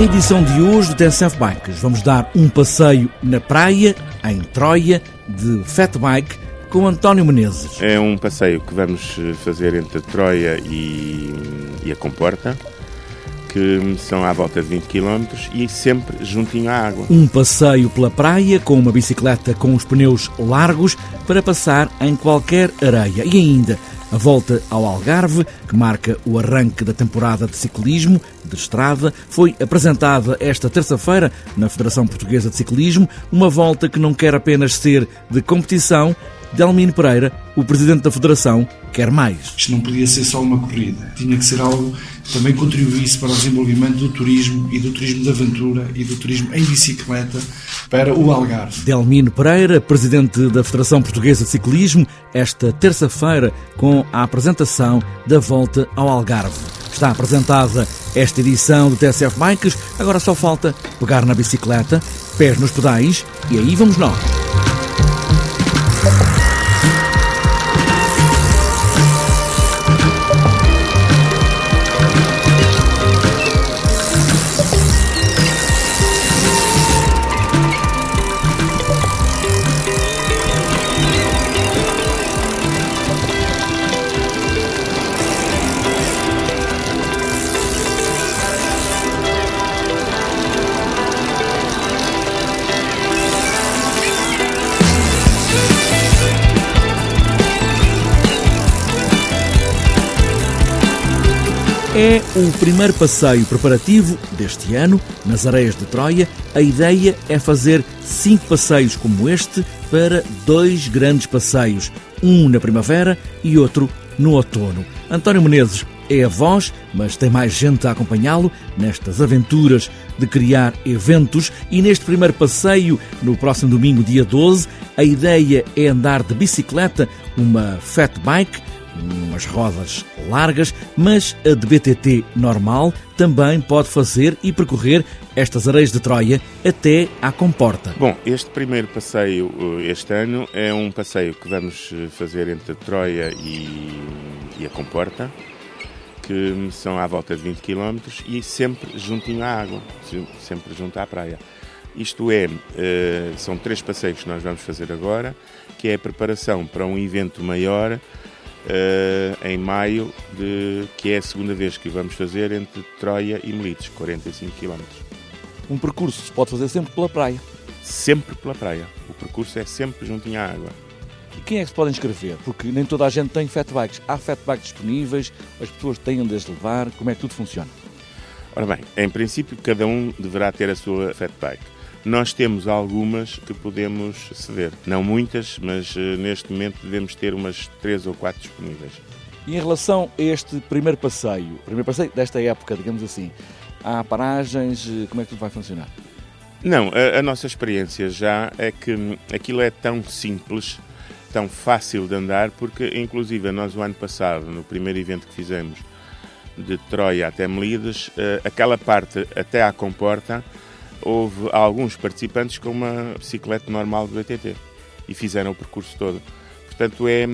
Na edição de hoje do TSF Bikes, vamos dar um passeio na praia, em Troia, de Fat Bike, com António Menezes. É um passeio que vamos fazer entre Troia e, e a Comporta, que são à volta de 20 km e sempre juntinho à água. Um passeio pela praia com uma bicicleta com os pneus largos para passar em qualquer areia. E ainda a volta ao Algarve, que marca o arranque da temporada de ciclismo de estrada, foi apresentada esta terça-feira na Federação Portuguesa de Ciclismo, uma volta que não quer apenas ser de competição. Delmino Pereira, o presidente da Federação, quer mais. Isto não podia ser só uma corrida, tinha que ser algo que também contribuísse para o desenvolvimento do turismo e do turismo de aventura e do turismo em bicicleta para o Algarve. Delmino Pereira, presidente da Federação Portuguesa de Ciclismo, esta terça-feira com a apresentação da volta ao Algarve. Está apresentada esta edição do TSF Bikes, agora só falta pegar na bicicleta, pés nos pedais e aí vamos nós. É o primeiro passeio preparativo deste ano nas areias de Troia. A ideia é fazer cinco passeios como este para dois grandes passeios, um na primavera e outro no outono. António Menezes é a voz, mas tem mais gente a acompanhá-lo nestas aventuras de criar eventos e neste primeiro passeio, no próximo domingo, dia 12, a ideia é andar de bicicleta, uma fat bike, umas rodas largas, mas a de BTT normal também pode fazer e percorrer estas areias de Troia até à Comporta. Bom, este primeiro passeio este ano é um passeio que vamos fazer entre Troia e, e a Comporta, que são à volta de 20 km e sempre juntinho à água, sempre junto à praia. Isto é, são três passeios que nós vamos fazer agora, que é a preparação para um evento maior Uh, em maio, de, que é a segunda vez que vamos fazer entre Troia e Melites, 45 km. Um percurso se pode fazer sempre pela praia? Sempre pela praia. O percurso é sempre juntinho à água. E quem é que se pode inscrever? Porque nem toda a gente tem fat bikes. Há fat bikes disponíveis, as pessoas têm onde as levar, como é que tudo funciona? Ora bem, em princípio cada um deverá ter a sua fat bike. Nós temos algumas que podemos ceder. Não muitas, mas uh, neste momento devemos ter umas três ou quatro disponíveis. E em relação a este primeiro passeio, primeiro passeio desta época, digamos assim, há paragens, como é que tudo vai funcionar? Não, a, a nossa experiência já é que aquilo é tão simples, tão fácil de andar, porque inclusive nós o ano passado, no primeiro evento que fizemos, de Troia até Melides, uh, aquela parte até à comporta, houve alguns participantes com uma bicicleta normal do BTT e fizeram o percurso todo. Portanto, é,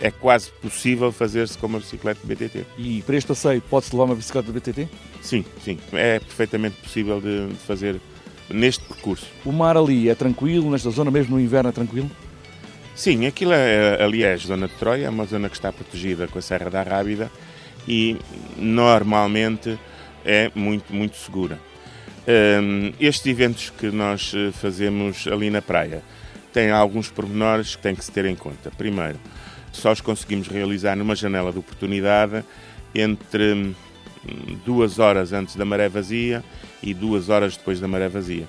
é quase possível fazer-se com uma bicicleta do BTT. E para este passeio pode-se levar uma bicicleta do BTT? Sim, sim. É perfeitamente possível de, de fazer neste percurso. O mar ali é tranquilo, nesta zona mesmo no inverno é tranquilo? Sim, aquilo é, ali é a zona de Troia, é uma zona que está protegida com a Serra da Rábida e normalmente é muito, muito segura. Um, estes eventos que nós eh, fazemos ali na praia têm alguns pormenores que têm que se ter em conta. Primeiro, só os conseguimos realizar numa janela de oportunidade entre hum, duas horas antes da maré vazia e duas horas depois da maré vazia.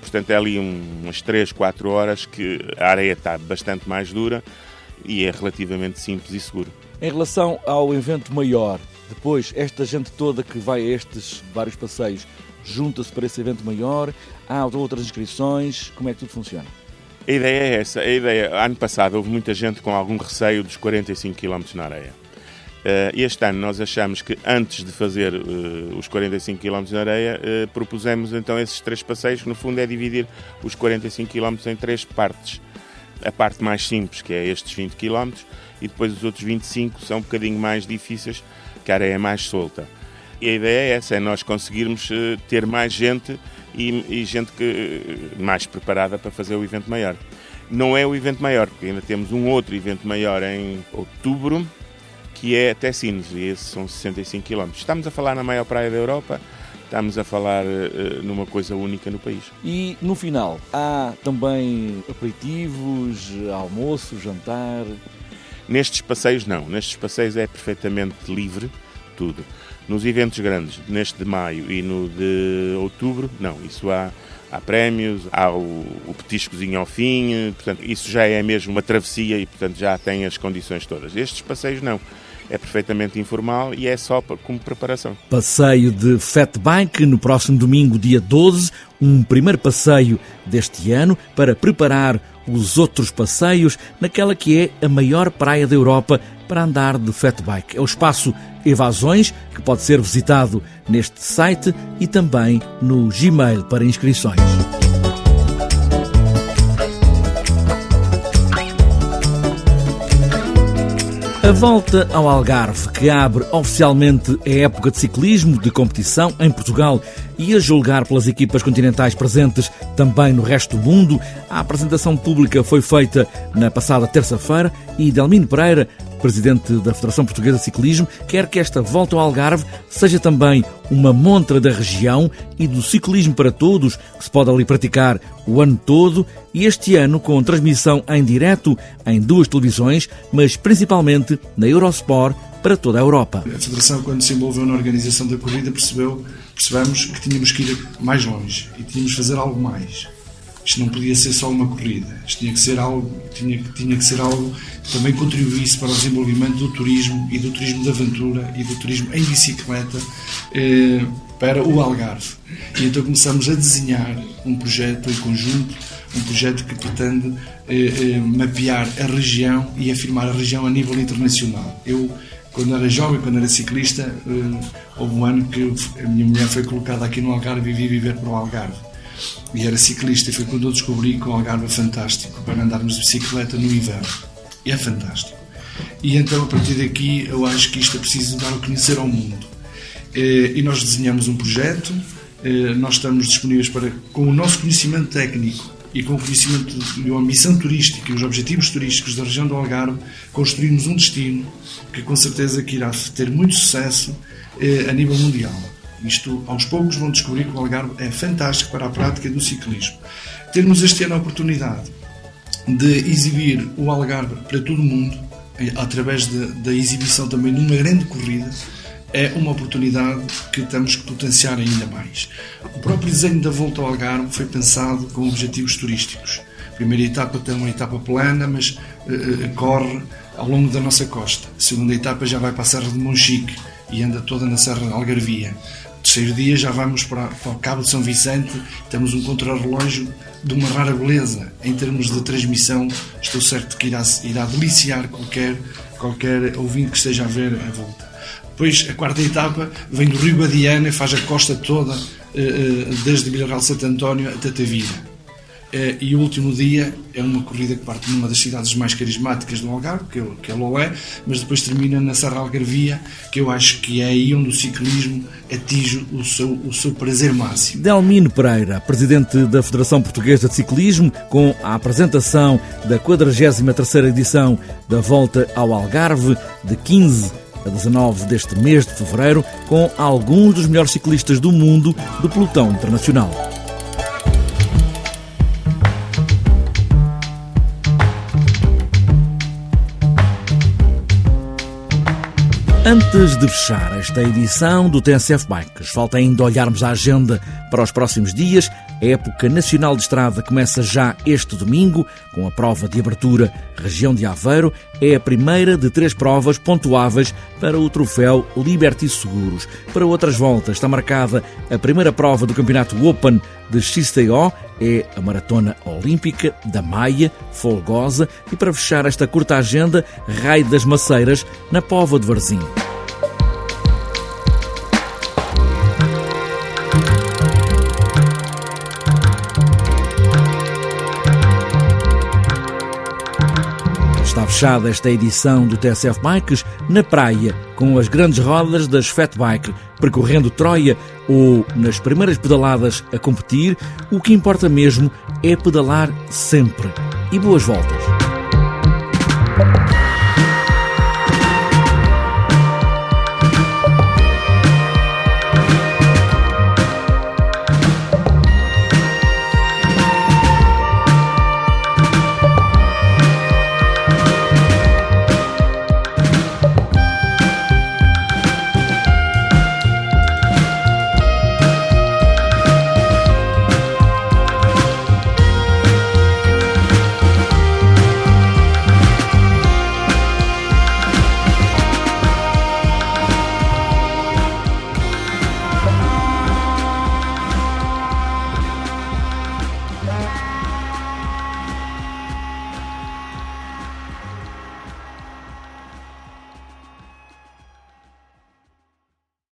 Portanto, é ali umas 3, 4 horas que a areia está bastante mais dura e é relativamente simples e seguro. Em relação ao evento maior, depois, esta gente toda que vai a estes vários passeios, junta-se para esse evento maior? Há outras inscrições? Como é que tudo funciona? A ideia é essa. A ideia, ano passado houve muita gente com algum receio dos 45 km na areia. Uh, este ano nós achamos que antes de fazer uh, os 45 km na areia, uh, propusemos então esses três passeios, que no fundo é dividir os 45 km em três partes. A parte mais simples, que é estes 20 km, e depois os outros 25 são um bocadinho mais difíceis, que a areia é mais solta. E a ideia é essa, é nós conseguirmos eh, ter mais gente e, e gente que, mais preparada para fazer o evento maior. Não é o evento maior, porque ainda temos um outro evento maior em outubro, que é até Sines, e esses são 65 km. Estamos a falar na maior praia da Europa, estamos a falar uh, numa coisa única no país. E no final, há também aperitivos, almoço, jantar? Nestes passeios não, nestes passeios é perfeitamente livre tudo. Nos eventos grandes, neste de maio e no de outubro, não, isso há há prémios, há o, o petiscozinho ao fim, portanto, isso já é mesmo uma travessia e, portanto, já tem as condições todas. Estes passeios não. É perfeitamente informal e é só como preparação. Passeio de Fat Bike no próximo domingo, dia 12, um primeiro passeio deste ano para preparar os outros passeios naquela que é a maior praia da Europa para andar de fat bike. É o espaço Evasões, que pode ser visitado neste site e também no Gmail para inscrições. A volta ao Algarve, que abre oficialmente a época de ciclismo de competição em Portugal e a julgar pelas equipas continentais presentes também no resto do mundo, a apresentação pública foi feita na passada terça-feira e Delmino Pereira presidente da Federação Portuguesa de Ciclismo, quer que esta volta ao Algarve seja também uma montra da região e do ciclismo para todos, que se pode ali praticar o ano todo e este ano com transmissão em direto em duas televisões, mas principalmente na Eurosport para toda a Europa. A Federação, quando se envolveu na organização da corrida, percebeu, percebemos que tínhamos que ir mais longe e tínhamos que fazer algo mais. Isto não podia ser só uma corrida, isto tinha que ser algo, tinha, tinha que ser algo que também contribuísse para o desenvolvimento do turismo e do turismo de aventura e do turismo em bicicleta eh, para o Algarve. E então começamos a desenhar um projeto em conjunto, um projeto que pretende eh, eh, mapear a região e afirmar a região a nível internacional. Eu quando era jovem, quando era ciclista, eh, houve um ano que a minha mulher foi colocada aqui no Algarve e vivi viver para o Algarve e era ciclista e foi quando eu descobri que o Algarve é fantástico para andarmos de bicicleta no inverno. É fantástico. E então a partir daqui eu acho que isto é preciso dar a conhecer ao mundo. Eh, e nós desenhamos um projeto, eh, nós estamos disponíveis para, com o nosso conhecimento técnico e com o conhecimento de uma missão turística e os objetivos turísticos da região do Algarve, construirmos um destino que com certeza que irá ter muito sucesso eh, a nível mundial. Isto, aos poucos, vão descobrir que o Algarve é fantástico para a prática do ciclismo. Termos este ano a oportunidade de exibir o Algarve para todo o mundo, eh, através de, da exibição também de uma grande corrida, é uma oportunidade que temos que potenciar ainda mais. O próprio desenho da volta ao Algarve foi pensado com objetivos turísticos. A primeira etapa tem uma etapa plana, mas uh, corre ao longo da nossa costa. A segunda etapa já vai para a Serra de Monchique e anda toda na Serra de Algarvia terceiro dia já vamos para, para o Cabo de São Vicente, temos um contrarrelógio de uma rara beleza em termos de transmissão. Estou certo que irá, irá deliciar qualquer, qualquer ouvinte que esteja a ver a volta. Depois, a quarta etapa vem do Rio Badiana e faz a costa toda, eh, eh, desde Villarreal Santo António até Tavira. Eh, e o último dia é uma corrida que parte numa das cidades mais carismáticas do Algarve, que é, que é Lolé, mas depois termina na Serra Algarvia, que eu acho que é aí onde o ciclismo atinge o seu, o seu prazer máximo. Delmino Pereira, presidente da Federação Portuguesa de Ciclismo, com a apresentação da 43ª edição da Volta ao Algarve, de 15 a 19 deste mês de fevereiro, com alguns dos melhores ciclistas do mundo do pelotão internacional. Antes de fechar esta edição do TNCF Bikes, falta ainda olharmos a agenda para os próximos dias. A época nacional de estrada começa já este domingo, com a prova de abertura Região de Aveiro. É a primeira de três provas pontuáveis para o troféu Liberty Seguros. Para outras voltas está marcada a primeira prova do Campeonato Open de XTO, é a Maratona Olímpica da Maia, Folgosa, e para fechar esta curta agenda, Raio das Maceiras, na Pova de Varzim. Fechada esta edição do TSF Bikes na praia, com as grandes rodas das Fat Bike, percorrendo Troia ou nas primeiras pedaladas a competir. O que importa mesmo é pedalar sempre. E boas voltas!